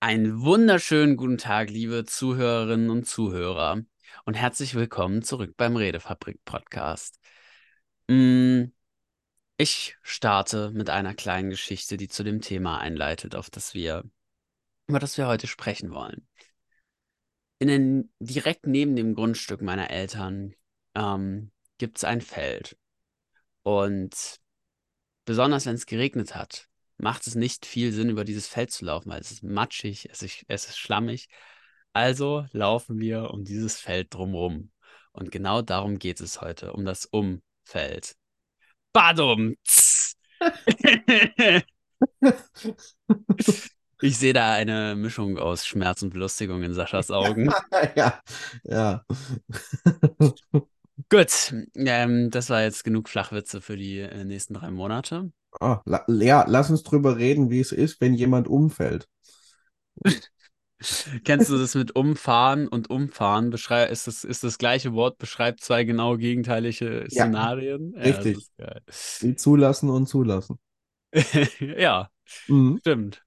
Einen wunderschönen guten Tag, liebe Zuhörerinnen und Zuhörer, und herzlich willkommen zurück beim Redefabrik Podcast. Mm, Ich starte mit einer kleinen Geschichte, die zu dem Thema einleitet, auf das wir, über das wir heute sprechen wollen. In den, direkt neben dem Grundstück meiner Eltern ähm, gibt es ein Feld. Und besonders wenn es geregnet hat, macht es nicht viel Sinn, über dieses Feld zu laufen, weil es ist matschig, es ist, es ist schlammig. Also laufen wir um dieses Feld drumherum. Und genau darum geht es heute, um das Umfeld. Badum! Ich sehe da eine Mischung aus Schmerz und Belustigung in Saschas Augen. ja, ja. Gut, ähm, das war jetzt genug Flachwitze für die äh, nächsten drei Monate. Oh, la ja, lass uns drüber reden, wie es ist, wenn jemand umfällt. Kennst du das mit umfahren und umfahren? Beschrei ist, das, ist das gleiche Wort, beschreibt zwei genau gegenteilige Ja, Szenarien? Ja, richtig. geil. Wie zulassen und zulassen. Ja, Mhm. stimmt.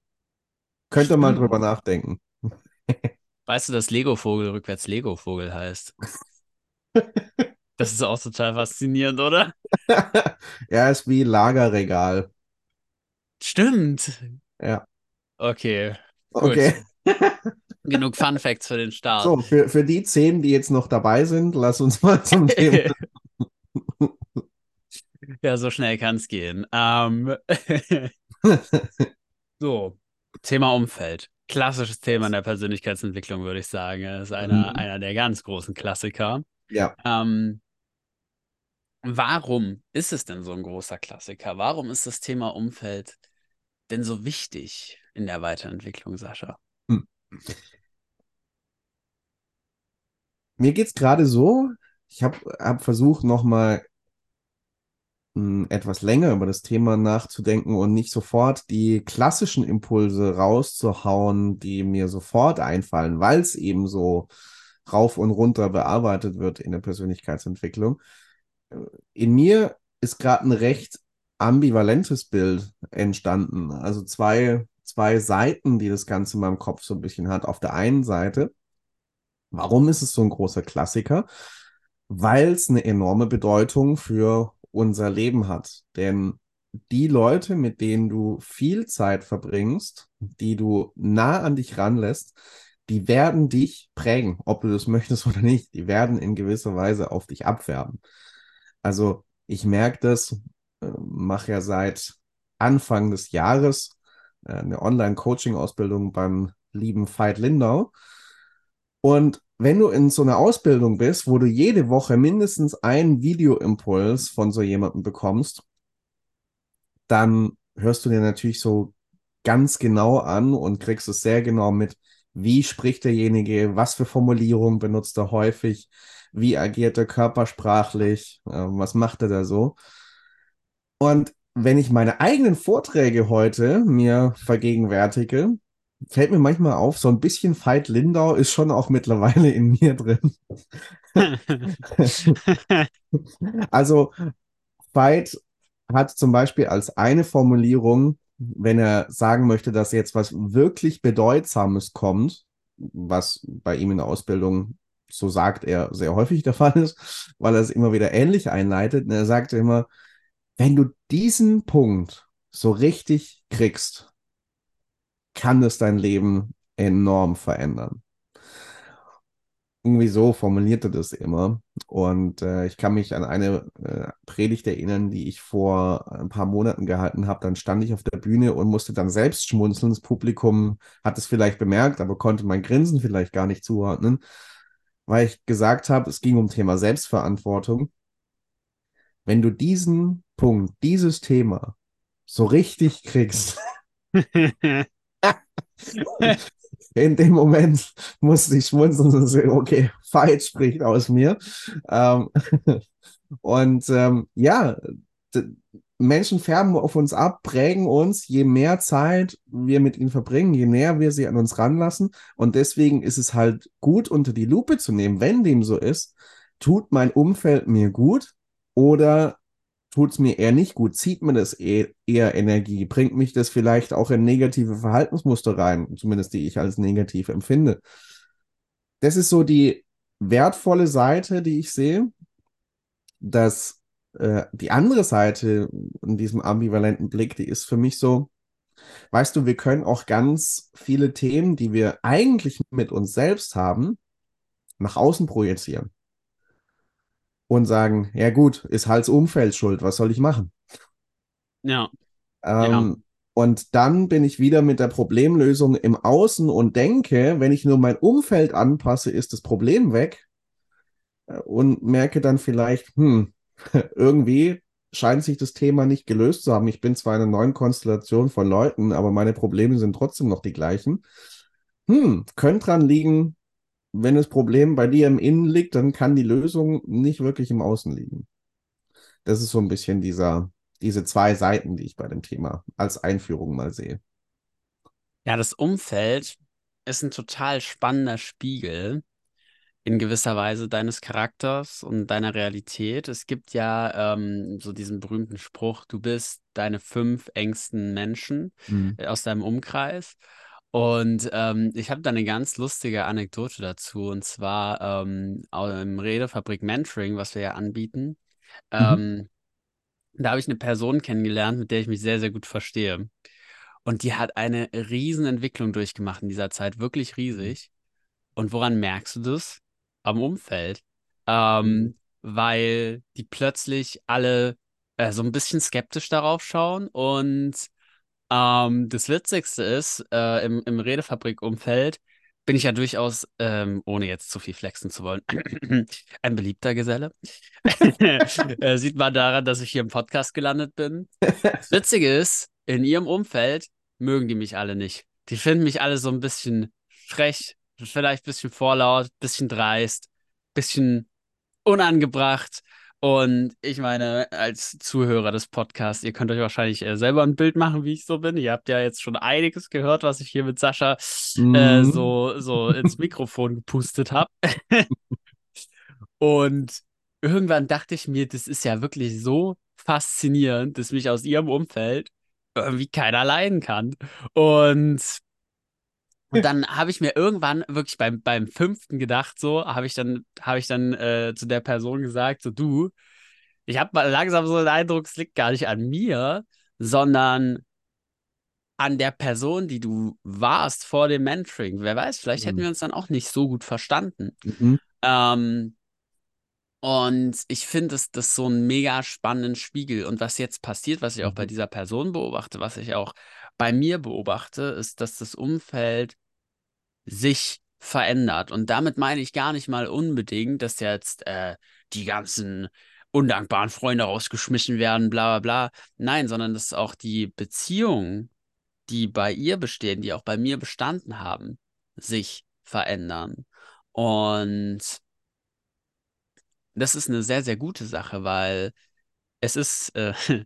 Könnt ihr mal Stimmt. drüber nachdenken. Weißt du, dass Lego-Vogel rückwärts Lego-Vogel heißt? Das ist auch total faszinierend, oder? Er ist wie Lagerregal. Stimmt. Ja, Okay, gut. okay. Genug Fun Facts für den Start. So, für, für die zehn, die jetzt noch dabei sind, lass uns mal zum Thema. Ja, so schnell kann es gehen. Ähm, so, Thema Umfeld. Klassisches Thema in der Persönlichkeitsentwicklung, würde ich sagen. Das ist einer, Mhm. einer der ganz großen Klassiker. Ja, Ähm, warum ist es denn so ein großer Klassiker? Warum ist das Thema Umfeld denn so wichtig in der Weiterentwicklung, Sascha? mir geht's gerade so. Ich habe hab versucht, nochmal etwas länger über das Thema nachzudenken und nicht sofort die klassischen Impulse rauszuhauen, die mir sofort einfallen, weil es eben so rauf und runter bearbeitet wird in der Persönlichkeitsentwicklung. In mir ist gerade ein recht ambivalentes Bild entstanden. Also zwei, zwei Seiten, die das Ganze in meinem Kopf so ein bisschen hat. Auf der einen Seite, warum ist es so ein großer Klassiker? Weil es eine enorme Bedeutung für unser Leben hat. Denn die Leute, mit denen du viel Zeit verbringst, die du nah an dich ranlässt, die werden dich prägen, ob du das möchtest oder nicht. Die werden in gewisser Weise auf dich abfärben. Also ich merke das, äh, mache ja seit Anfang des Jahres äh, eine Online-Coaching-Ausbildung beim lieben Veit Lindau. Und wenn du in so einer Ausbildung bist, wo du jede Woche mindestens einen Videoimpuls von so jemandem bekommst, dann hörst du dir natürlich so ganz genau an und kriegst es sehr genau mit, wie spricht derjenige, was für Formulierungen benutzt er häufig, wie agiert er körpersprachlich, äh, was macht er da so. Und wenn ich meine eigenen Vorträge heute mir vergegenwärtige, fällt mir manchmal auf, so ein bisschen Veit Lindau ist schon auch mittlerweile in mir drin. Also Veit hat zum Beispiel als eine Formulierung, wenn er sagen möchte, dass jetzt was wirklich Bedeutsames kommt, was bei ihm in der Ausbildung, so sagt er, sehr häufig der Fall ist, weil er es immer wieder ähnlich einleitet. Und er sagt immer, wenn du diesen Punkt so richtig kriegst, kann es dein Leben enorm verändern. Irgendwie so formuliert er das immer. Und äh, ich kann mich an eine äh, Predigt erinnern, die ich vor ein paar Monaten gehalten habe. Dann stand ich auf der Bühne und musste dann selbst schmunzeln. Das Publikum hat es vielleicht bemerkt, aber konnte mein Grinsen vielleicht gar nicht zuordnen, weil ich gesagt habe, es ging um Thema Selbstverantwortung. Wenn du diesen Punkt, dieses Thema so richtig kriegst, in dem Moment musste ich schmunzeln und sagen, okay, Fight spricht aus mir. Ähm, und ähm, ja, Menschen färben auf uns ab, prägen uns, je mehr Zeit wir mit ihnen verbringen, je näher wir sie an uns ranlassen. Und deswegen ist es halt gut, unter die Lupe zu nehmen, wenn dem so ist, tut mein Umfeld mir gut oder tut es mir eher nicht gut? Zieht mir das eher, eher Energie? Bringt mich das vielleicht auch in negative Verhaltensmuster rein, zumindest die ich als negativ empfinde? Das ist so die wertvolle Seite, die ich sehe. Dass äh, die andere Seite in diesem ambivalenten Blick, die ist für mich so, weißt du, wir können auch ganz viele Themen, die wir eigentlich mit uns selbst haben, nach außen projizieren und sagen, ja gut, ist Hals Umfeld schuld, was soll ich machen? Ja. Ähm, Ja. Und dann bin ich wieder mit der Problemlösung im Außen und denke, wenn ich nur mein Umfeld anpasse, ist das Problem weg Äh, und merke dann vielleicht, hm, irgendwie scheint sich das Thema nicht gelöst zu haben. Ich bin zwar in einer neuen Konstellation von Leuten, aber meine Probleme sind trotzdem noch die gleichen. Hm, könnte dran liegen, wenn das Problem bei dir im Innen liegt, dann kann die Lösung nicht wirklich im Außen liegen. Das ist so ein bisschen dieser, diese zwei Seiten, die ich bei dem Thema als Einführung mal sehe. Ja, das Umfeld ist ein total spannender Spiegel in gewisser Weise deines Charakters und deiner Realität. Es gibt ja ähm, so diesen berühmten Spruch, du bist deine fünf engsten Menschen Mhm. äh, aus deinem Umkreis. Und ähm, ich habe da eine ganz lustige Anekdote dazu. Und zwar ähm, im Redefabrik Mentoring, was wir ja anbieten. Mhm. Ähm, da habe ich eine Person kennengelernt, mit der ich mich sehr, sehr gut verstehe. Und die hat eine riesen Entwicklung durchgemacht in dieser Zeit, wirklich riesig. Und woran merkst du das? Am Umfeld. Mhm. Ähm, weil die plötzlich alle äh, so ein bisschen skeptisch darauf schauen. Und ähm, das Witzigste ist, äh, im, im Redefabrik-Umfeld bin ich ja durchaus, ähm, ohne jetzt zu viel flexen zu wollen, ein beliebter Geselle. Äh, sieht man daran, dass ich hier im Podcast gelandet bin. Das Witzige ist, in ihrem Umfeld mögen die mich alle nicht. Die finden mich alle so ein bisschen frech, vielleicht ein bisschen vorlaut, ein bisschen dreist, ein bisschen unangebracht. Und ich meine, als Zuhörer des Podcasts, ihr könnt euch wahrscheinlich äh, selber ein Bild machen, wie ich so bin. Ihr habt ja jetzt schon einiges gehört, was ich hier mit Sascha äh, Mhm. so, so ins Mikrofon gepustet habe. Und irgendwann dachte ich mir, das ist ja wirklich so faszinierend, dass mich aus ihrem Umfeld irgendwie keiner leiden kann. Und, und dann habe ich mir irgendwann wirklich beim, beim fünften gedacht, so, habe ich dann, habe ich dann äh, zu der Person gesagt, so du, ich habe mal langsam so den Eindruck, es liegt gar nicht an mir, sondern an der Person, die du warst vor dem Mentoring. Wer weiß, vielleicht hätten Mhm. wir uns dann auch nicht so gut verstanden. Mhm. Ähm, Und ich finde das, das so einen mega spannenden Spiegel. Und was jetzt passiert, was ich auch bei Mhm. dieser Person beobachte, was ich auch bei mir beobachte, ist, dass das Umfeld sich verändert. Und damit meine ich gar nicht mal unbedingt, dass jetzt äh, die ganzen undankbaren Freunde rausgeschmissen werden, bla bla bla. Nein, sondern dass auch die Beziehungen, die bei ihr bestehen, die auch bei mir bestanden haben, sich verändern. Und das ist eine sehr, sehr gute Sache, weil es ist, äh,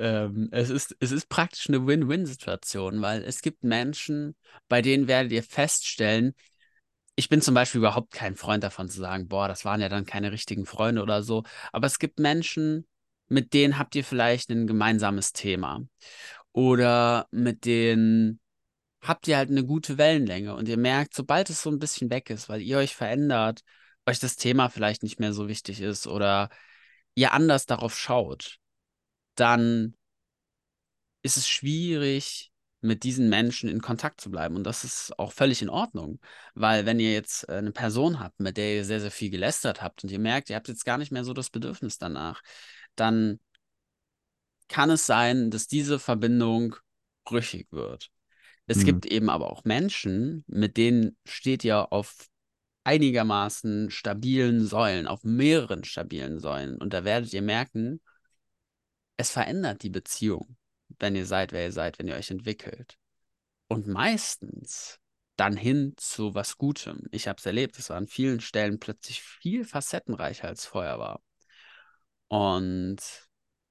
ähm, es ist, es ist praktisch eine Win-Win-Situation, weil es gibt Menschen, bei denen werdet ihr feststellen, ich bin zum Beispiel überhaupt kein Freund davon zu sagen, boah, das waren ja dann keine richtigen Freunde oder so, aber es gibt Menschen, mit denen habt ihr vielleicht ein gemeinsames Thema. Oder mit denen habt ihr halt eine gute Wellenlänge und ihr merkt, sobald es so ein bisschen weg ist, weil ihr euch verändert, euch das Thema vielleicht nicht mehr so wichtig ist oder ihr anders darauf schaut, dann ist es schwierig, mit diesen Menschen in Kontakt zu bleiben. Und das ist auch völlig in Ordnung. Weil wenn ihr jetzt äh, eine Person habt, mit der ihr sehr, sehr viel gelästert habt und ihr merkt, ihr habt jetzt gar nicht mehr so das Bedürfnis danach, dann kann es sein, dass diese Verbindung brüchig wird. Es Mhm. gibt eben aber auch Menschen, mit denen steht ihr auf einigermaßen stabilen Säulen, auf mehreren stabilen Säulen. Und da werdet ihr merken, es verändert die Beziehung, wenn ihr seid, wer ihr seid, wenn ihr euch entwickelt. Und meistens dann hin zu was Gutem. Ich habe es erlebt, es war an vielen Stellen plötzlich viel facettenreicher als vorher war. Und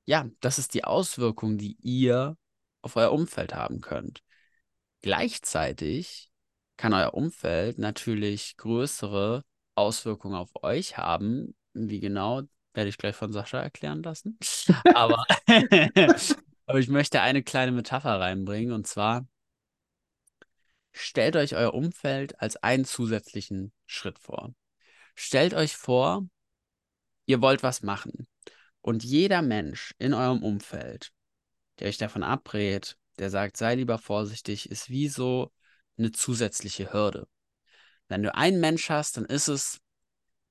ja, das ist die Auswirkung, die ihr auf euer Umfeld haben könnt. Gleichzeitig kann euer Umfeld natürlich größere Auswirkungen auf euch haben. Wie genau, Werde ich gleich von Sascha erklären lassen. Aber, aber ich möchte eine kleine Metapher reinbringen und zwar stellt euch euer Umfeld als einen zusätzlichen Schritt vor. Stellt euch vor, ihr wollt was machen und jeder Mensch in eurem Umfeld, der euch davon abrät, der sagt, sei lieber vorsichtig, ist wie so eine zusätzliche Hürde. Wenn du einen Mensch hast, dann ist es,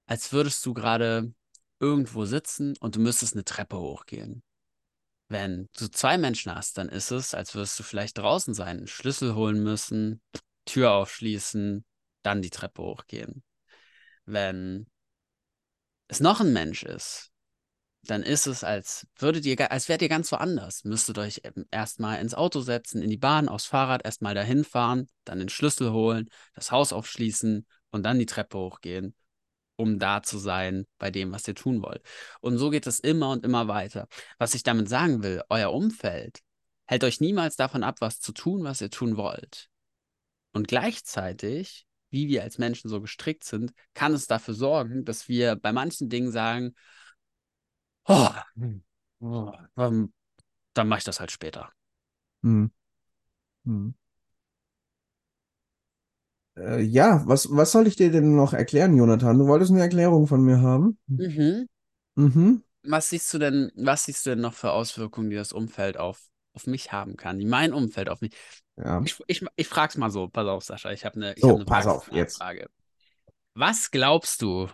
als würdest du gerade irgendwo sitzen und du müsstest eine Treppe hochgehen. Wenn du zwei Menschen hast, dann ist es, als würdest du vielleicht draußen sein, Schlüssel holen müssen, Tür aufschließen, dann die Treppe hochgehen. Wenn es noch ein Mensch ist, dann ist es, als würdet ihr, als wärt ihr ganz woanders. Müsstet euch erstmal ins Auto setzen, in die Bahn, aufs Fahrrad, erstmal dahin fahren, dann den Schlüssel holen, das Haus aufschließen und dann die Treppe hochgehen um da zu sein bei dem, was ihr tun wollt. Und so geht es immer und immer weiter. Was ich damit sagen will, euer Umfeld hält euch niemals davon ab, was zu tun, was ihr tun wollt. Und gleichzeitig, wie wir als Menschen so gestrickt sind, kann es dafür sorgen, dass wir bei manchen Dingen sagen, oh, oh dann, mache ich das halt später. Hm. Hm. Äh, ja, was, was soll ich dir denn noch erklären, Jonathan? Du wolltest eine Erklärung von mir haben? Mhm. Mhm. Was siehst du denn, was siehst du denn noch für Auswirkungen, die das Umfeld auf, auf mich haben kann, die mein Umfeld auf mich. Ja. Ich, ich, ich frage es mal so, pass auf, Sascha, ich habe eine, ich so, hab eine pass auf, jetzt. Frage. Was glaubst du,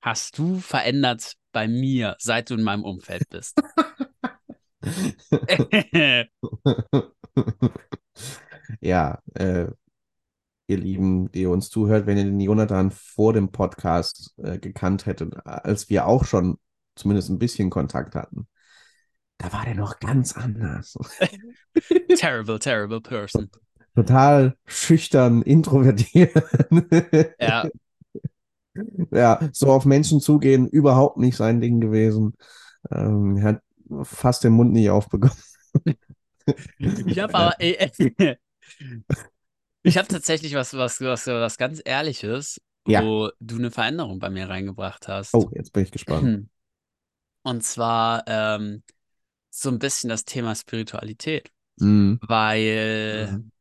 hast du verändert bei mir, seit du in meinem Umfeld bist? ja, äh, ihr Lieben, die uns zuhört, wenn ihr den Jonathan vor dem Podcast äh, gekannt hättet, als wir auch schon zumindest ein bisschen Kontakt hatten. Da war der noch ganz anders. terrible, terrible person. Total schüchtern, introvertiert. ja. Ja, so auf Menschen zugehen, überhaupt nicht sein Ding gewesen. Ähm, er hat fast den Mund nicht aufbekommen. ich habe aber, ey, ich habe tatsächlich was, was, was, was ganz Ehrliches, ja. wo du eine Veränderung bei mir reingebracht hast. Oh, jetzt bin ich gespannt. Und zwar ähm, so ein bisschen das Thema Spiritualität. Mhm. Weil mhm.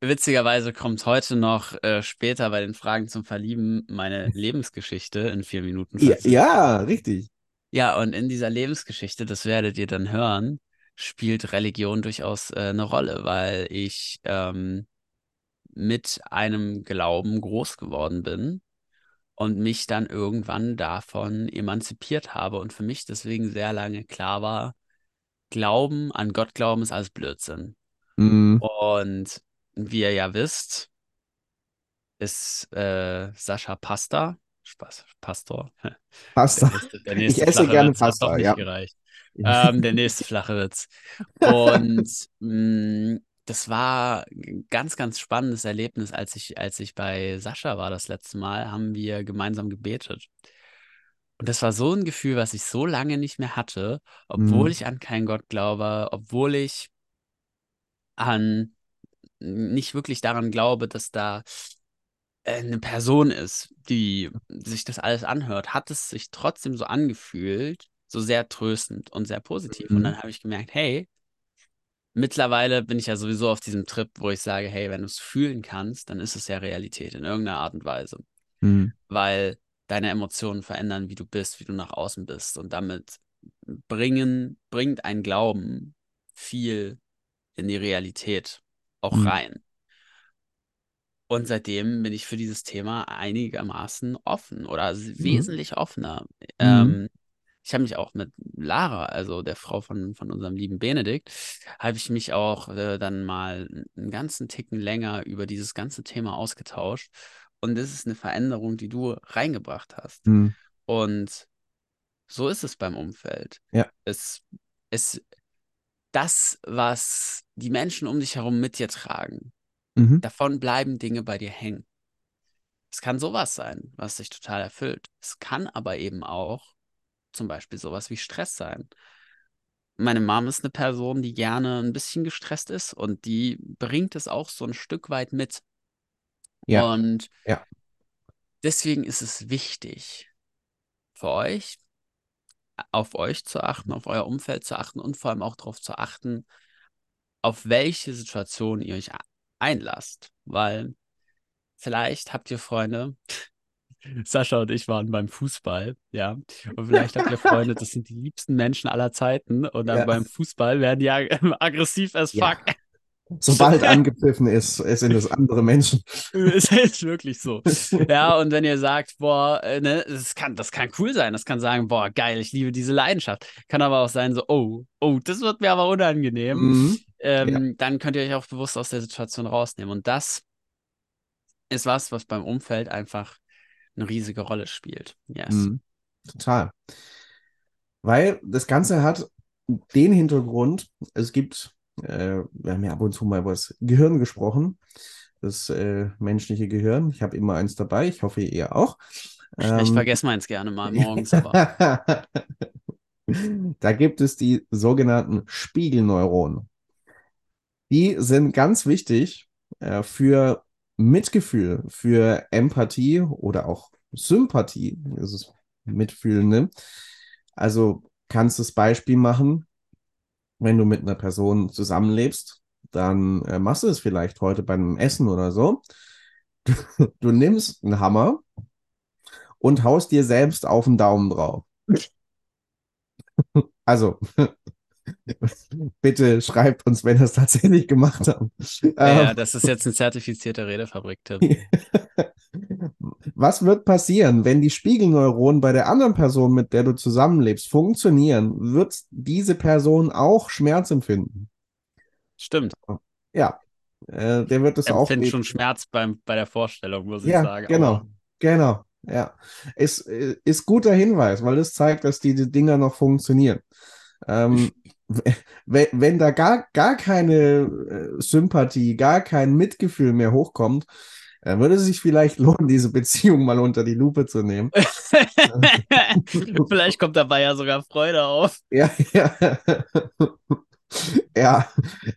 witzigerweise kommt heute noch äh, später bei den Fragen zum Verlieben meine Lebensgeschichte in vier Minuten. Ja, ja, richtig. Ja, und in dieser Lebensgeschichte, das werdet ihr dann hören, spielt Religion durchaus äh, eine Rolle, weil ich ähm, mit einem Glauben groß geworden bin und mich dann irgendwann davon emanzipiert habe und für mich deswegen sehr lange klar war, Glauben an Gott glauben ist alles Blödsinn. Mhm. Und wie ihr ja wisst, ist äh, Sascha Pasta, Spaß, Pastor. Pasta. Der nächste, der ich esse gerne Witz Pasta, ja. Ähm, der nächste flache Witz. Und mh, mm, das war ein ganz, ganz spannendes Erlebnis, als ich, als ich bei Sascha war das letzte Mal, haben wir gemeinsam gebetet. Und das war so ein Gefühl, was ich so lange nicht mehr hatte, obwohl mhm. ich an keinen Gott glaube, obwohl ich an nicht wirklich daran glaube, dass da äh, eine Person ist, die sich das alles anhört, hat es sich trotzdem so angefühlt, so sehr tröstend und sehr positiv. Mhm. Und dann habe ich gemerkt, hey, mittlerweile bin ich ja sowieso auf diesem Trip, wo ich sage, hey, wenn du es fühlen kannst, dann ist es ja Realität in irgendeiner Art und Weise. Mhm. Weil deine Emotionen verändern, wie du bist, wie du nach außen bist. Und damit bringen, bringt ein Glauben viel in die Realität auch mhm. rein. Und seitdem bin ich für dieses Thema einigermaßen offen oder mhm. wesentlich offener. Mhm. Ähm, ich habe mich auch mit Lara, also der Frau von, von unserem lieben Benedikt, habe ich mich auch äh, dann mal einen ganzen Ticken länger über dieses ganze Thema ausgetauscht. Und das ist eine Veränderung, die du reingebracht hast. Mhm. Und so ist es beim Umfeld. Ja. Es, es, das, was die Menschen um dich herum mit dir tragen, mhm. davon bleiben Dinge bei dir hängen. Es kann sowas sein, was dich total erfüllt. Es kann aber eben auch zum Beispiel sowas wie Stress sein. Meine Mom ist eine Person, die gerne ein bisschen gestresst ist und die bringt es auch so ein Stück weit mit. Ja. Und ja. deswegen ist es wichtig für euch, auf euch zu achten, auf euer Umfeld zu achten und vor allem auch darauf zu achten, auf welche Situation ihr euch einlasst. Weil vielleicht habt ihr Freunde, Sascha und ich waren beim Fußball, ja. Und vielleicht habt ihr Freunde, das sind die liebsten Menschen aller Zeiten. Und dann ja. beim Fußball werden die aggressiv as fuck. Ja. Sobald angepfiffen ist, sind es andere Menschen. Es ist wirklich so. Ja, und wenn ihr sagt, boah, äh, ne, das kann, das kann cool sein, das kann sagen, boah, geil, ich liebe diese Leidenschaft. Kann aber auch sein, so, oh, oh, das wird mir aber unangenehm. Mhm. Ähm, ja. Dann könnt ihr euch auch bewusst aus der Situation rausnehmen. Und das ist was, was beim Umfeld einfach eine riesige Rolle spielt. Yes. Mhm. Total. Weil das Ganze hat den Hintergrund, es gibt äh, wir haben ja ab und zu mal über das Gehirn gesprochen, das äh, menschliche Gehirn. Ich habe immer eins dabei, ich hoffe, ihr auch. Ähm, ich vergesse meins gerne mal morgens, aber. da gibt es die sogenannten Spiegelneuronen. Die sind ganz wichtig äh, für Mitgefühl, für Empathie oder auch Sympathie, das ist Mitfühlende. Also kannst du das Beispiel machen, wenn du mit einer Person zusammenlebst, dann äh, machst du es vielleicht heute beim Essen oder so. Du, du nimmst einen Hammer und haust dir selbst auf den Daumen drauf. Also, bitte schreibt uns, wenn ihr es tatsächlich gemacht habt. Ja, ähm, das ist jetzt ein zertifizierter Redefabrik-Tipp. Was wird passieren, wenn die Spiegelneuronen bei der anderen Person, mit der du zusammenlebst, funktionieren? Wird diese Person auch Schmerz empfinden? Stimmt. Ja, äh, der wird es auch. Empfindet schon Schmerz beim, bei der Vorstellung, muss ja, ich sagen. Genau, Aber... genau. Ja, ist, ist guter Hinweis, weil es zeigt, dass diese Dinger noch funktionieren. Ähm, wenn, wenn da gar, gar keine äh, Sympathie, gar kein Mitgefühl mehr hochkommt, dann würde es sich vielleicht lohnen, diese Beziehung mal unter die Lupe zu nehmen. vielleicht kommt dabei ja sogar Freude auf. Ja, ja. ja,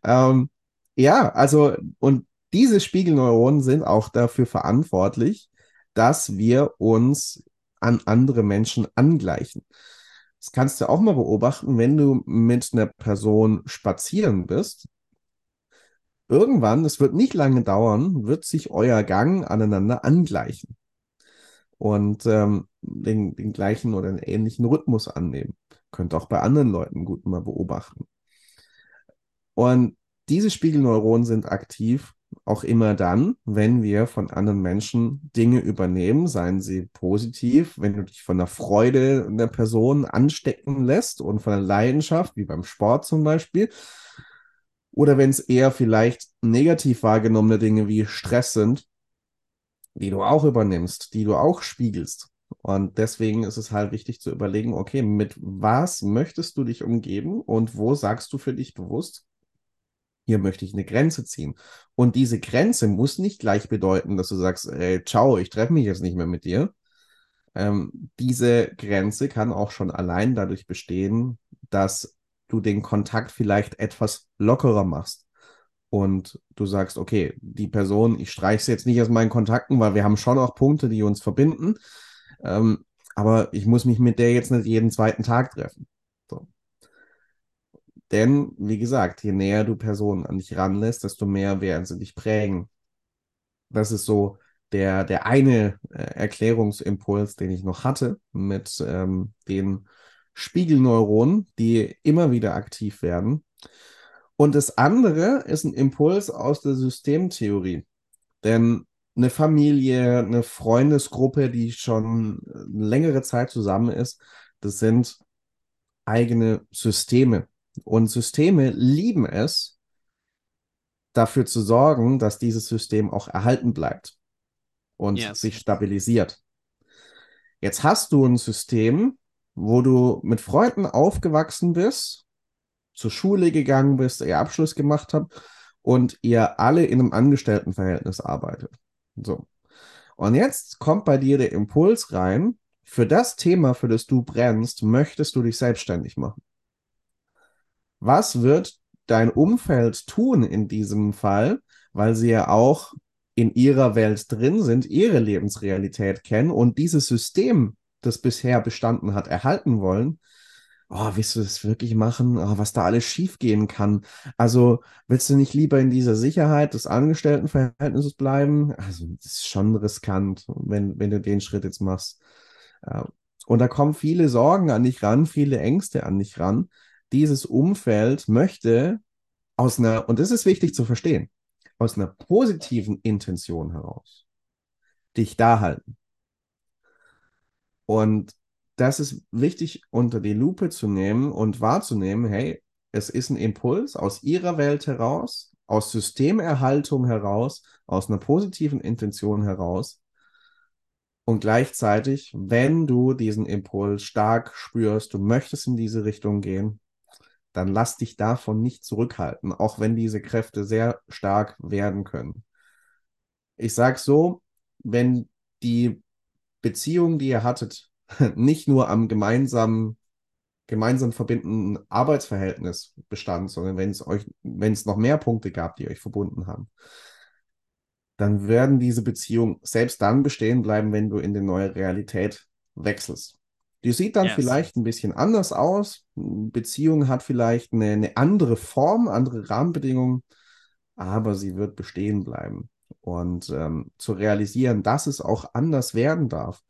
ähm, ja, also, und diese Spiegelneuronen sind auch dafür verantwortlich, dass wir uns an andere Menschen angleichen. Das kannst du auch mal beobachten, wenn du mit einer Person spazieren bist irgendwann, es wird nicht lange dauern, wird sich euer Gang aneinander angleichen und ähm, den, den gleichen oder einen ähnlichen Rhythmus annehmen. Könnt auch bei anderen Leuten gut mal beobachten. Und diese Spiegelneuronen sind aktiv auch immer dann, wenn wir von anderen Menschen Dinge übernehmen, seien sie positiv, wenn du dich von der Freude der Person anstecken lässt und von der Leidenschaft, wie beim Sport zum Beispiel, oder wenn es eher vielleicht negativ wahrgenommene Dinge wie Stress sind, die du auch übernimmst, die du auch spiegelst. Und deswegen ist es halt wichtig zu überlegen, okay, mit was möchtest du dich umgeben und wo sagst du für dich bewusst, hier möchte ich eine Grenze ziehen. Und diese Grenze muss nicht gleich bedeuten, dass du sagst, ey, ciao, ich treffe mich jetzt nicht mehr mit dir. Ähm, diese Grenze kann auch schon allein dadurch bestehen, dass du den Kontakt vielleicht etwas lockerer machst und du sagst, okay, die Person, ich streiche sie jetzt nicht aus meinen Kontakten, weil wir haben schon auch Punkte, die uns verbinden, ähm, aber ich muss mich mit der jetzt nicht jeden zweiten Tag treffen. Denn, wie gesagt, je näher du Personen an dich ranlässt, desto mehr werden sie dich prägen. Das ist so der, der eine äh, Erklärungsimpuls, den ich noch hatte mit ähm, den Spiegelneuronen, die immer wieder aktiv werden. Und das andere ist ein Impuls aus der Systemtheorie. Denn eine Familie, eine Freundesgruppe, die schon längere Zeit zusammen ist, das sind eigene Systeme. Und Systeme lieben es, dafür zu sorgen, dass dieses System auch erhalten bleibt und yes. sich stabilisiert. Jetzt hast du ein System, wo du mit Freunden aufgewachsen bist, zur Schule gegangen bist, ihr Abschluss gemacht habt und ihr alle in einem Angestelltenverhältnis arbeitet. So. Und jetzt kommt bei dir der Impuls rein, für das Thema, für das du brennst, möchtest du dich selbstständig machen. Was wird dein Umfeld tun in diesem Fall, weil sie ja auch in ihrer Welt drin sind, ihre Lebensrealität kennen und dieses System das bisher bestanden hat, erhalten wollen, oh, willst du das wirklich machen? Oh, was da alles schiefgehen kann. Also willst du nicht lieber in dieser Sicherheit des Angestelltenverhältnisses bleiben? Also das ist schon riskant, wenn, wenn du den Schritt jetzt machst. Ja. Und da kommen viele Sorgen an dich ran, viele Ängste an dich ran. Dieses Umfeld möchte aus einer, und das ist wichtig zu verstehen, aus einer positiven Intention heraus dich da halten. Und das ist wichtig unter die Lupe zu nehmen und wahrzunehmen, hey, es ist ein Impuls aus ihrer Welt heraus, aus Systemerhaltung heraus, aus einer positiven Intention heraus. Und gleichzeitig, wenn du diesen Impuls stark spürst, du möchtest in diese Richtung gehen, dann lass dich davon nicht zurückhalten, auch wenn diese Kräfte sehr stark werden können. Ich sage so, wenn die Beziehung, die ihr hattet, nicht nur am gemeinsamen, gemeinsam verbindenden Arbeitsverhältnis bestand, sondern wenn es euch, wenn es noch mehr Punkte gab, die euch verbunden haben, dann werden diese Beziehungen selbst dann bestehen bleiben, wenn du in die neue Realität wechselst. Die sieht dann yes. vielleicht ein bisschen anders aus. Beziehung hat vielleicht eine, eine andere Form, andere Rahmenbedingungen, aber sie wird bestehen bleiben. Und ähm, zu realisieren, dass es auch anders werden darf,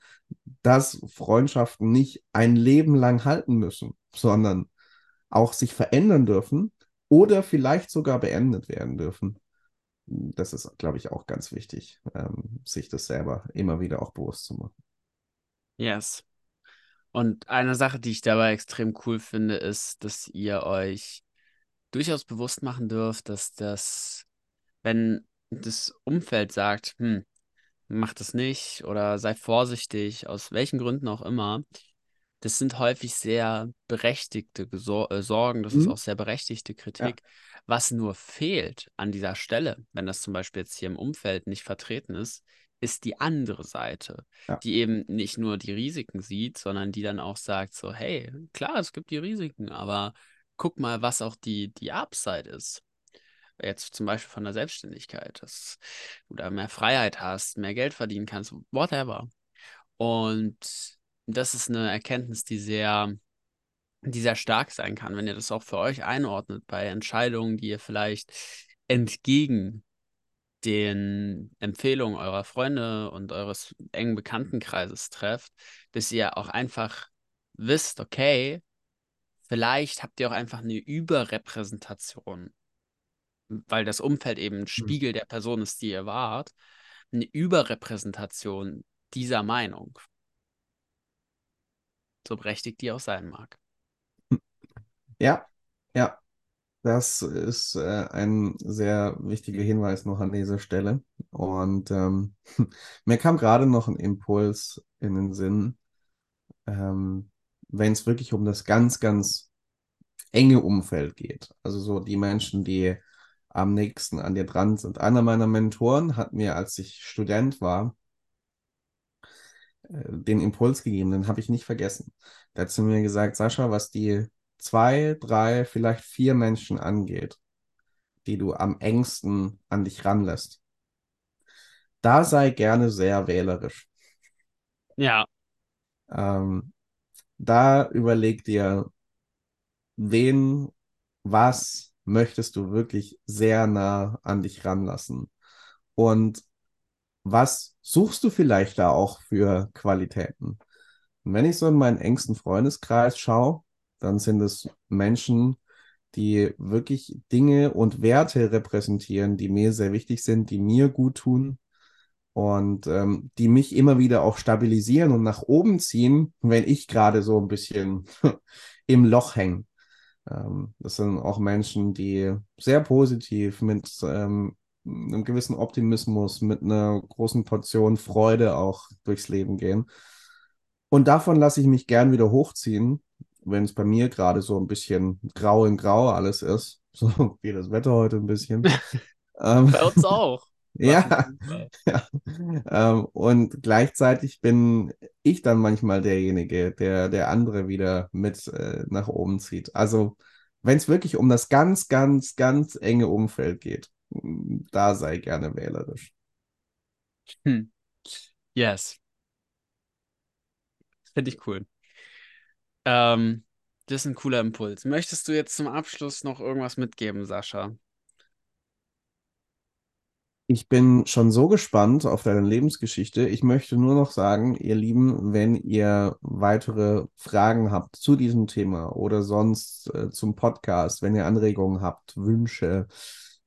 dass Freundschaften nicht ein Leben lang halten müssen, sondern auch sich verändern dürfen oder vielleicht sogar beendet werden dürfen. Das ist, glaube ich, auch ganz wichtig, ähm, sich das selber immer wieder auch bewusst zu machen. Yes. Und eine Sache, die ich dabei extrem cool finde, ist, dass ihr euch durchaus bewusst machen dürft, dass das, wenn das Umfeld sagt, hm, mach das nicht oder sei vorsichtig, aus welchen Gründen auch immer, das sind häufig sehr berechtigte Gesor äh, Sorgen, das mhm. ist auch sehr berechtigte Kritik. Ja. Was nur fehlt an dieser Stelle, wenn das zum Beispiel jetzt hier im Umfeld nicht vertreten ist, ist die andere Seite, ja. die eben nicht nur die Risiken sieht, sondern die dann auch sagt so, hey, klar, es gibt die Risiken, aber guck mal, was auch die, die Upside ist. Jetzt zum Beispiel von der Selbstständigkeit, dass du da mehr Freiheit hast, mehr Geld verdienen kannst, whatever. Und das ist eine Erkenntnis, die sehr, die sehr stark sein kann, wenn ihr das auch für euch einordnet bei Entscheidungen, die ihr vielleicht entgegen den Empfehlungen eurer Freunde und eures engen Bekanntenkreises trefft, dass ihr auch einfach wisst, okay, vielleicht habt ihr auch einfach eine Überrepräsentation weil das Umfeld eben ein hm. Spiegel der Person ist, die ihr wart, eine Überrepräsentation dieser Meinung. So berechtigt die auch sein mag. Ja, ja. Das ist äh, ein sehr wichtiger Hinweis noch an dieser Stelle. Und ähm, mir kam gerade noch ein Impuls in den Sinn, ähm, wenn es wirklich um das ganz, ganz enge Umfeld geht. Also so die Menschen, die am nächsten an dir dran sind. Einer meiner Mentoren hat mir, als ich Student war, äh, den Impuls gegeben, den habe ich nicht vergessen. Der hat zu mir gesagt, Sascha, was die zwei, drei, vielleicht vier Menschen angeht, die du am engsten an dich ranlässt, da sei gerne sehr wählerisch. Ja. Ähm, da überleg dir, wen, was, möchtest du wirklich sehr nah an dich ranlassen? Und was suchst du vielleicht da auch für Qualitäten? Und wenn ich so in meinen engsten Freundeskreis schaue, dann sind es Menschen, die wirklich Dinge und Werte repräsentieren, die mir sehr wichtig sind, die mir gut tun und ähm, die mich immer wieder auch stabilisieren und nach oben ziehen, wenn ich gerade so ein bisschen im Loch hänge. Ähm, das sind auch Menschen, die sehr positiv mit ähm, einem gewissen Optimismus, mit einer großen Portion Freude auch durchs Leben gehen. Und davon lasse ich mich gern wieder hochziehen, wenn es bei mir gerade so ein bisschen grau in grau alles ist. So wie das Wetter heute ein bisschen. ähm, bei uns auch. Ja, ja. Ähm, und gleichzeitig bin ich dann manchmal derjenige, der der andere wieder mit äh, nach oben zieht. Also wenn es wirklich um das ganz, ganz, ganz enge Umfeld geht, da sei gerne wählerisch. Hm. Yes. Finde ich cool. Ähm, Das ist ein cooler Impuls. Möchtest du jetzt zum Abschluss noch irgendwas mitgeben, Sascha? Ich bin schon so gespannt auf deine Lebensgeschichte. Ich möchte nur noch sagen, ihr Lieben, wenn ihr weitere Fragen habt zu diesem Thema oder sonst äh, zum Podcast, wenn ihr Anregungen habt, Wünsche,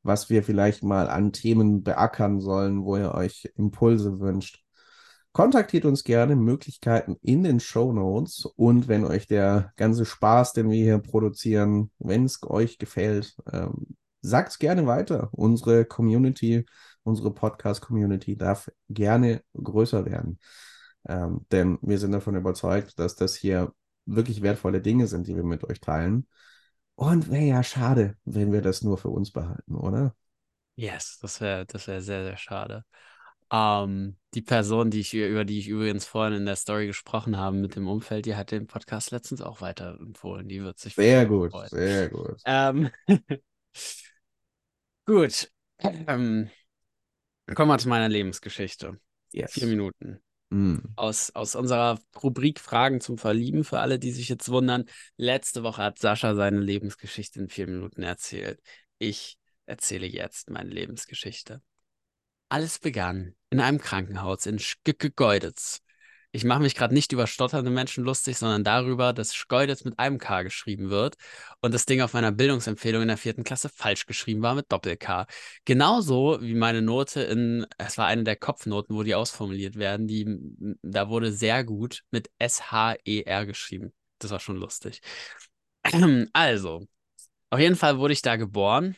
was wir vielleicht mal an Themen beackern sollen, wo ihr euch Impulse wünscht, kontaktiert uns gerne. Möglichkeiten in den Show Notes. Und wenn euch der ganze Spaß, den wir hier produzieren, wenn es euch gefällt, ähm, sagt es gerne weiter. Unsere Community unsere Podcast-Community darf gerne größer werden. Ähm, denn wir sind davon überzeugt, dass das hier wirklich wertvolle Dinge sind, die wir mit euch teilen. Und wäre ja schade, wenn wir das nur für uns behalten, oder? Yes, das wäre das wär sehr, sehr schade. Ähm, die Person, die ich, über die ich übrigens vorhin in der Story gesprochen habe mit dem Umfeld, die hat den Podcast letztens auch weiterempfohlen. Die wird sich sehr gut, freuen. sehr gut. Ähm, gut. Ähm, Kommen wir zu meiner Lebensgeschichte. Yes. Vier Minuten. Mm. Aus, aus unserer Rubrik Fragen zum Verlieben, für alle, die sich jetzt wundern. Letzte Woche hat Sascha seine Lebensgeschichte in vier Minuten erzählt. Ich erzähle jetzt meine Lebensgeschichte. Alles begann in einem Krankenhaus in Schgeuditz. Ich mache mich gerade nicht über stotternde Menschen lustig, sondern darüber, dass Schkeuditz mit einem K geschrieben wird und das Ding auf meiner Bildungsempfehlung in der vierten Klasse falsch geschrieben war mit Doppel-K. Genauso wie meine Note in, es war eine der Kopfnoten, wo die ausformuliert werden, die, da wurde sehr gut mit S-H-E-R geschrieben. Das war schon lustig. Also, auf jeden Fall wurde ich da geboren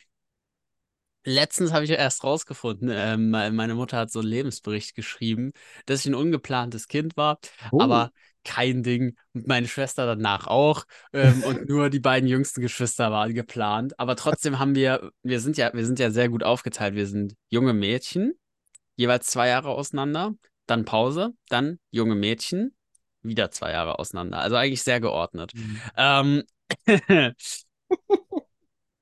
Letztens habe ich erst rausgefunden, äh, meine Mutter hat so einen Lebensbericht geschrieben, dass ich ein ungeplantes Kind war, oh. aber kein Ding. Und meine Schwester danach auch. Ähm, und nur die beiden jüngsten Geschwister waren geplant. Aber trotzdem haben wir, wir sind ja, wir sind ja sehr gut aufgeteilt. Wir sind junge Mädchen, jeweils zwei Jahre auseinander, dann Pause, dann junge Mädchen, wieder zwei Jahre auseinander. Also eigentlich sehr geordnet. Mhm. Ähm,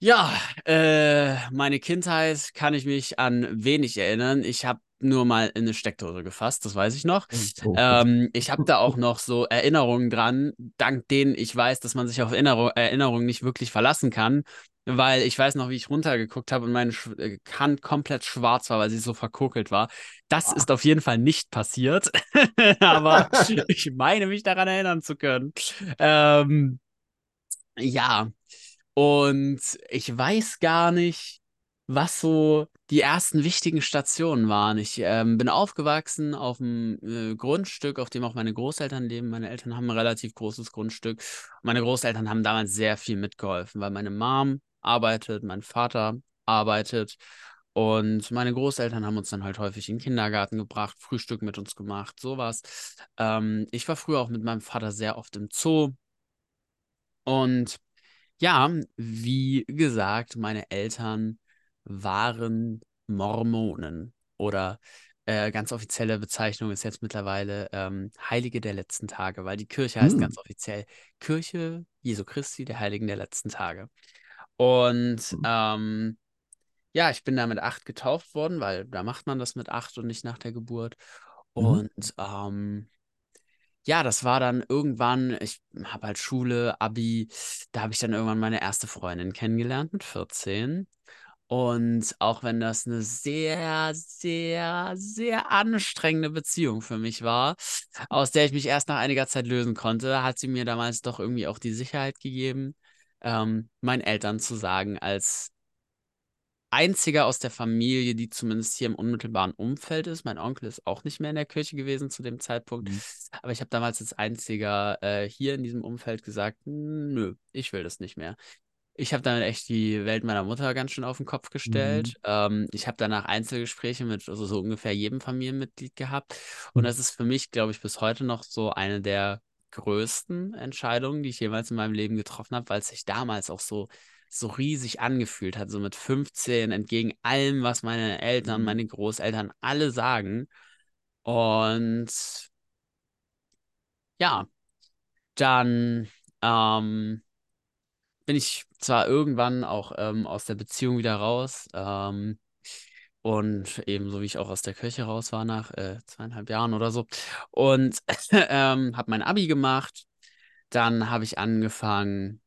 Ja, äh, meine Kindheit kann ich mich an wenig erinnern. Ich habe nur mal in eine Steckdose gefasst, das weiß ich noch. Oh, oh ähm, ich habe da auch noch so Erinnerungen dran, dank denen ich weiß, dass man sich auf Erinnerung, Erinnerungen nicht wirklich verlassen kann, weil ich weiß noch, wie ich runtergeguckt habe und meine äh, Hand komplett schwarz war, weil sie so verkokelt war. Das oh. ist auf jeden Fall nicht passiert, aber ich meine mich daran erinnern zu können. Ähm, ja, und ich weiß gar nicht, was so die ersten wichtigen Stationen waren. Ich ähm, bin aufgewachsen auf einem äh, Grundstück, auf dem auch meine Großeltern leben. Meine Eltern haben ein relativ großes Grundstück. Meine Großeltern haben damals sehr viel mitgeholfen, weil meine Mom arbeitet, mein Vater arbeitet. Und meine Großeltern haben uns dann halt häufig in den Kindergarten gebracht, Frühstück mit uns gemacht, sowas. Ähm, ich war früher auch mit meinem Vater sehr oft im Zoo. Und ja, wie gesagt, meine Eltern waren Mormonen oder äh, ganz offizielle Bezeichnung ist jetzt mittlerweile ähm, Heilige der letzten Tage, weil die Kirche heißt hm. ganz offiziell Kirche Jesu Christi, der Heiligen der letzten Tage. Und hm. ähm, ja, ich bin da mit acht getauft worden, weil da macht man das mit acht und nicht nach der Geburt. Mhm. Und ähm, ja, das war dann irgendwann, ich habe halt Schule, Abi, da habe ich dann irgendwann meine erste Freundin kennengelernt mit 14. Und auch wenn das eine sehr, sehr, sehr anstrengende Beziehung für mich war, aus der ich mich erst nach einiger Zeit lösen konnte, hat sie mir damals doch irgendwie auch die Sicherheit gegeben, ähm, meinen Eltern zu sagen, als einziger aus der Familie, die zumindest hier im unmittelbaren Umfeld ist. Mein Onkel ist auch nicht mehr in der Kirche gewesen zu dem Zeitpunkt. Mhm. Aber ich habe damals als einziger äh, hier in diesem Umfeld gesagt, nö, ich will das nicht mehr. Ich habe damit echt die Welt meiner Mutter ganz schön auf den Kopf gestellt. Mhm. Ähm, ich habe danach Einzelgespräche mit also so ungefähr jedem Familienmitglied gehabt. Und mhm. das ist für mich, glaube ich, bis heute noch so eine der größten Entscheidungen, die ich jemals in meinem Leben getroffen habe, weil es sich damals auch so so riesig angefühlt hat, so mit 15, entgegen allem, was meine Eltern, mhm. meine Großeltern alle sagen. Und ja, dann ähm, bin ich zwar irgendwann auch ähm, aus der Beziehung wieder raus ähm, und ebenso wie ich auch aus der Kirche raus war nach äh, zweieinhalb Jahren oder so und ähm, habe mein Abi gemacht Dann habe ich angefangen,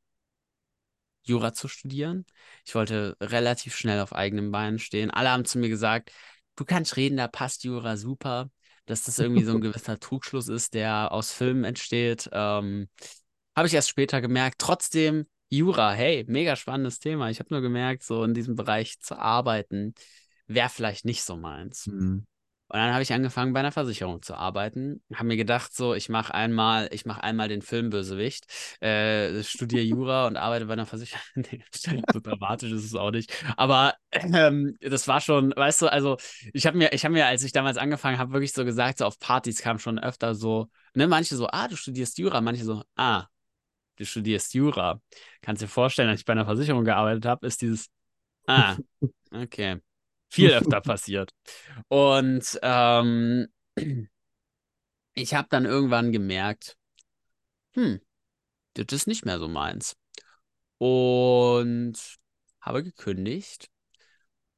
Jura zu studieren. Ich wollte relativ schnell auf eigenen Beinen stehen. Alle haben zu mir gesagt, du kannst reden, da passt Jura super. Dass das irgendwie so ein gewisser Trugschluss ist, der aus Filmen entsteht. Ähm, habe ich erst später gemerkt. Trotzdem, Jura, hey, mega spannendes Thema. Ich habe nur gemerkt, so in diesem Bereich zu arbeiten, wäre vielleicht nicht so meins. Mhm. Und dann habe ich angefangen, bei einer Versicherung zu arbeiten. Habe mir gedacht, so, ich mache einmal, ich mache einmal den Filmbösewicht, äh, studiere Jura und arbeite bei einer Versicherung. so dramatisch ist es auch nicht. Aber ähm, das war schon, weißt du, also ich habe mir, ich habe mir, als ich damals angefangen habe, wirklich so gesagt, so auf Partys kam schon öfter so, ne, manche so, ah, du studierst Jura, manche so, ah, du studierst Jura. Kannst dir vorstellen, als ich bei einer Versicherung gearbeitet habe, ist dieses, ah, okay viel öfter passiert. Und ähm, ich habe dann irgendwann gemerkt, hm, das ist nicht mehr so meins. Und habe gekündigt,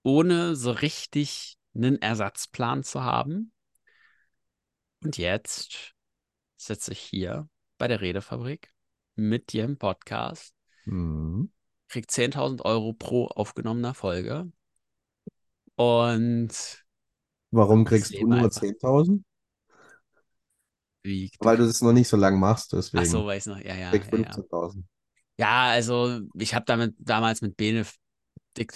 ohne so richtig einen Ersatzplan zu haben. Und jetzt sitze ich hier bei der Redefabrik mit dir im Podcast, Mhm. krieg 10.000 Euro pro aufgenommener Folge und Warum kriegst du nur einfach 10.000? wie Weil du das noch nicht so lange machst, Ach deswegen. so, weiß noch, ja, ja, Kriegst ja, ja. 15.000. Ja, also ich habe damit damals mit Benedikt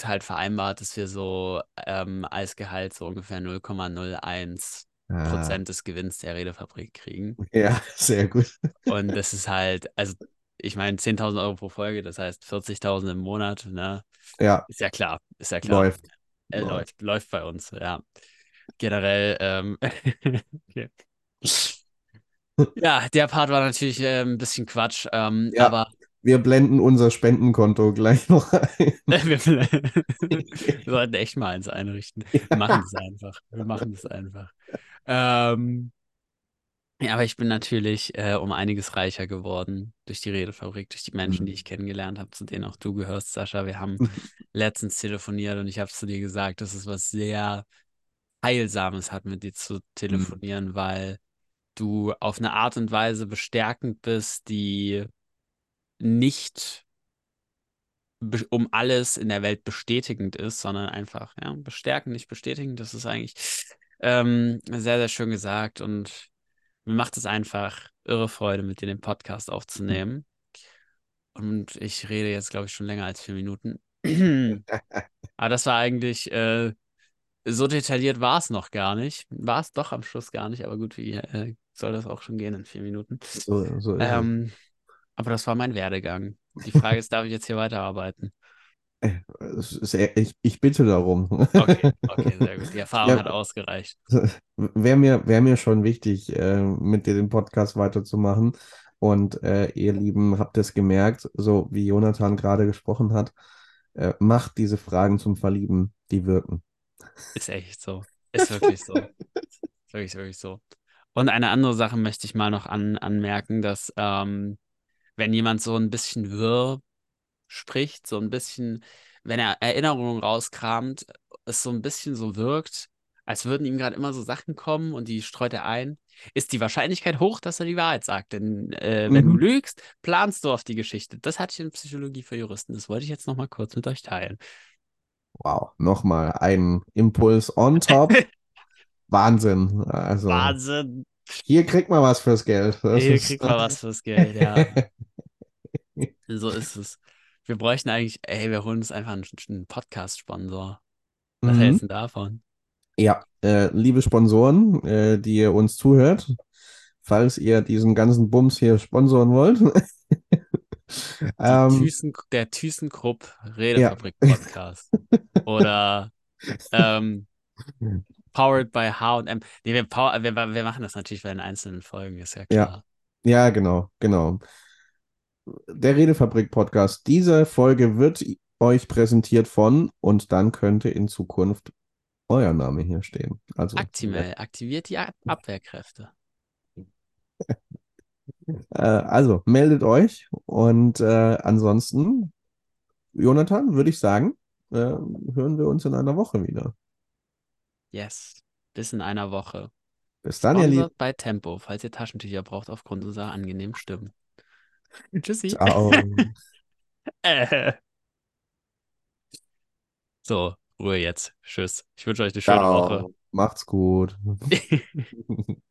halt vereinbart, dass wir so ähm, als Gehalt so ungefähr 0,01 Ah, Prozent des Gewinns der Redefabrik kriegen. ja, sehr gut. Und das ist halt, also ich meine 10.000 Euro pro Folge, das heißt 40.000 im Monat, ne? Ja, Ist ja klar, ist ja klar. läuft. Äh, läuft. läuft, läuft bei uns, ja. Generell, ähm, okay. Ja, der Part war natürlich äh, ein bisschen Quatsch, ähm, Ja. aber Wir blenden unser Spendenkonto gleich noch ein. wir, wir sollten echt mal eins einrichten. Wir machen es einfach. Wir machen es einfach. Ähm, ja, aber ich bin natürlich äh, um einiges reicher geworden durch die Redefabrik, durch die Menschen, die ich kennengelernt habe, zu denen auch du gehörst, Sascha. Wir haben letztens telefoniert und ich habe zu dir gesagt, dass es was sehr Heilsames hat, mit dir zu telefonieren, weil du auf eine Art und Weise bestärkend bist, die nicht um alles in der Welt bestätigend ist, sondern einfach, ja, bestärkend, nicht bestätigend. Das ist eigentlich ähm, sehr, sehr schön gesagt und mir macht es einfach irre Freude, mit dir den Podcast aufzunehmen. Und ich rede jetzt, glaube ich, schon länger als vier Minuten. Aber das war eigentlich, äh, so detailliert war es noch gar nicht. War es doch am Schluss gar nicht, aber gut, wie äh, soll das auch schon gehen in vier Minuten? So, so es. Ähm, aber das war mein Werdegang. Die Frage ist, darf ich jetzt hier weiterarbeiten? Ich, ich bitte darum. Okay, okay, sehr gut. Die Erfahrung Ja. hat ausgereicht. Wäre mir, wär mir schon wichtig, äh, mit dir den Podcast weiterzumachen. Und äh, ihr Lieben, habt es gemerkt, so wie Jonathan gerade gesprochen hat, äh, macht diese Fragen zum Verlieben, die wirken. Ist echt so. Ist wirklich so. Ist wirklich, wirklich so. Und eine andere Sache möchte ich mal noch an, anmerken, dass ähm, wenn jemand so ein bisschen wirr spricht, so ein bisschen, wenn er Erinnerungen rauskramt, es so ein bisschen so wirkt, als würden ihm gerade immer so Sachen kommen und die streut er ein, ist die Wahrscheinlichkeit hoch, dass er die Wahrheit sagt. Denn äh, wenn du Mhm. lügst, planst du auf die Geschichte. Das hatte ich in Psychologie für Juristen. Das wollte ich jetzt noch mal kurz mit euch teilen. Wow, nochmal ein Impuls on top. Wahnsinn. Also, Wahnsinn! hier kriegt man was fürs Geld. Das Hier ist- kriegt man was fürs Geld, ja. So ist es. Wir bräuchten eigentlich, ey, wir holen uns einfach einen, einen Podcast-Sponsor. Was Mhm. hältst du davon? Ja, äh, liebe Sponsoren, äh, die ihr uns zuhört, falls ihr diesen ganzen Bums hier sponsoren wollt, ähm, Thyssen, der ThyssenKrupp Redefabrik-Podcast. Oder ähm, Powered by H&M. Nee, wir, wir, wir machen das natürlich bei den einzelnen Folgen, ist ja Ja. klar. ja, genau, genau. Der Redefabrik-Podcast. Diese Folge wird euch präsentiert von und dann könnte in Zukunft euer Name hier stehen. Also, Actimel aktiviert die Ab Abwehrkräfte. äh, also meldet euch und äh, ansonsten, Jonathan, würde ich sagen, äh, hören wir uns in einer Woche wieder. Yes. Bis in einer Woche. Bis dann, ihr Lieben. Bei Tempo, falls ihr Taschentücher braucht aufgrund unserer angenehmen Stimmen. Tschüssi. Ciao. Äh. So, Ruhe jetzt. Tschüss. Ich wünsche euch eine schöne Woche. Ciao. Macht's gut.